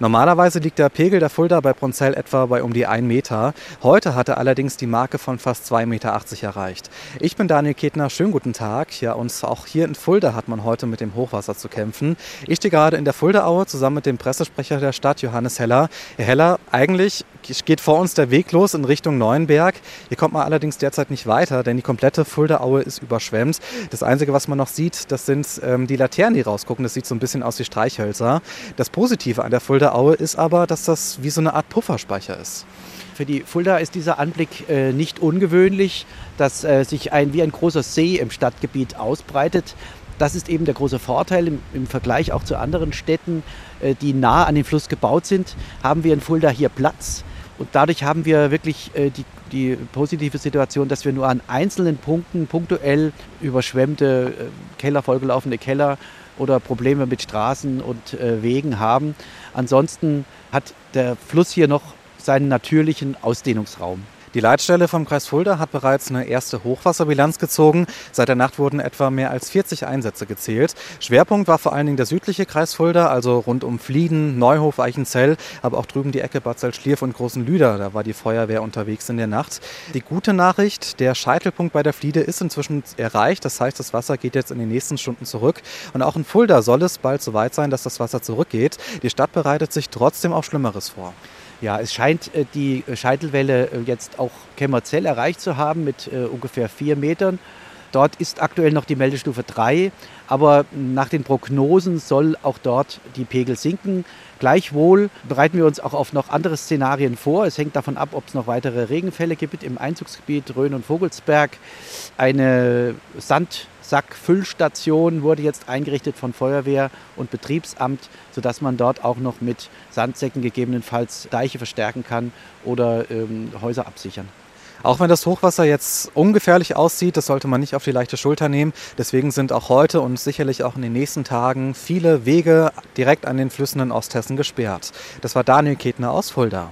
Normalerweise liegt der Pegel der Fulda bei Bronzell etwa bei um die 1 Meter. Heute hat er allerdings die Marke von fast 2,80 Meter erreicht. Ich bin Daniel Ketner, schönen guten Tag. Ja, und auch hier in Fulda hat man heute mit dem Hochwasser zu kämpfen. Ich stehe gerade in der Fuldaaue zusammen mit dem Pressesprecher der Stadt, Johannes Heller. Herr Heller, eigentlich geht vor uns der Weg los in Richtung Neuenberg. Hier kommt man allerdings derzeit nicht weiter, denn die komplette Fuldaaue ist überschwemmt. Das Einzige, was man noch sieht, das sind ähm, die Laternen, die rausgucken. Das sieht so ein bisschen aus wie Streichhölzer. Das Positive an der Fulda Aue ist aber, dass das wie so eine Art Pufferspeicher ist. Für die Fulda ist dieser Anblick äh, nicht ungewöhnlich, dass äh, sich ein, wie ein großer See im Stadtgebiet ausbreitet. Das ist eben der große Vorteil im, im Vergleich auch zu anderen Städten, äh, die nah an den Fluss gebaut sind, haben wir in Fulda hier Platz. Und dadurch haben wir wirklich äh, die, die, positive Situation, dass wir nur an einzelnen Punkten punktuell überschwemmte äh, Keller, vollgelaufene Keller oder Probleme mit Straßen und äh, Wegen haben. Ansonsten hat der Fluss hier noch seinen natürlichen Ausdehnungsraum. Die Leitstelle vom Kreis Fulda hat bereits eine erste Hochwasserbilanz gezogen. Seit der Nacht wurden etwa mehr als 40 Einsätze gezählt. Schwerpunkt war vor allen Dingen der südliche Kreis Fulda, also rund um Flieden, Neuhof, Eichenzell, aber auch drüben die Ecke Bad Salzschlierf und Großen Lüder. Da war die Feuerwehr unterwegs in der Nacht. Die gute Nachricht, der Scheitelpunkt bei der Fliede ist inzwischen erreicht. Das heißt, das Wasser geht jetzt in den nächsten Stunden zurück. Und auch in Fulda soll es bald so weit sein, dass das Wasser zurückgeht. Die Stadt bereitet sich trotzdem auf Schlimmeres vor. Ja, es scheint äh, die Scheitelwelle äh, jetzt auch Kämmerzell erreicht zu haben mit äh, ungefähr vier Metern. Dort ist aktuell noch die Meldestufe 3, aber nach den Prognosen soll auch dort die Pegel sinken. Gleichwohl bereiten wir uns auch auf noch andere Szenarien vor. Es hängt davon ab, ob es noch weitere Regenfälle gibt im Einzugsgebiet Rhön und Vogelsberg. Eine Sandsackfüllstation wurde jetzt eingerichtet von Feuerwehr und Betriebsamt, sodass man dort auch noch mit Sandsäcken gegebenenfalls Deiche verstärken kann oder ähm, Häuser absichern. Auch wenn das Hochwasser jetzt ungefährlich aussieht, das sollte man nicht auf die leichte Schulter nehmen. Deswegen sind auch heute und sicherlich auch in den nächsten Tagen viele Wege direkt an den Flüssen in Osthessen gesperrt. Das war Daniel Ketner aus Fulda.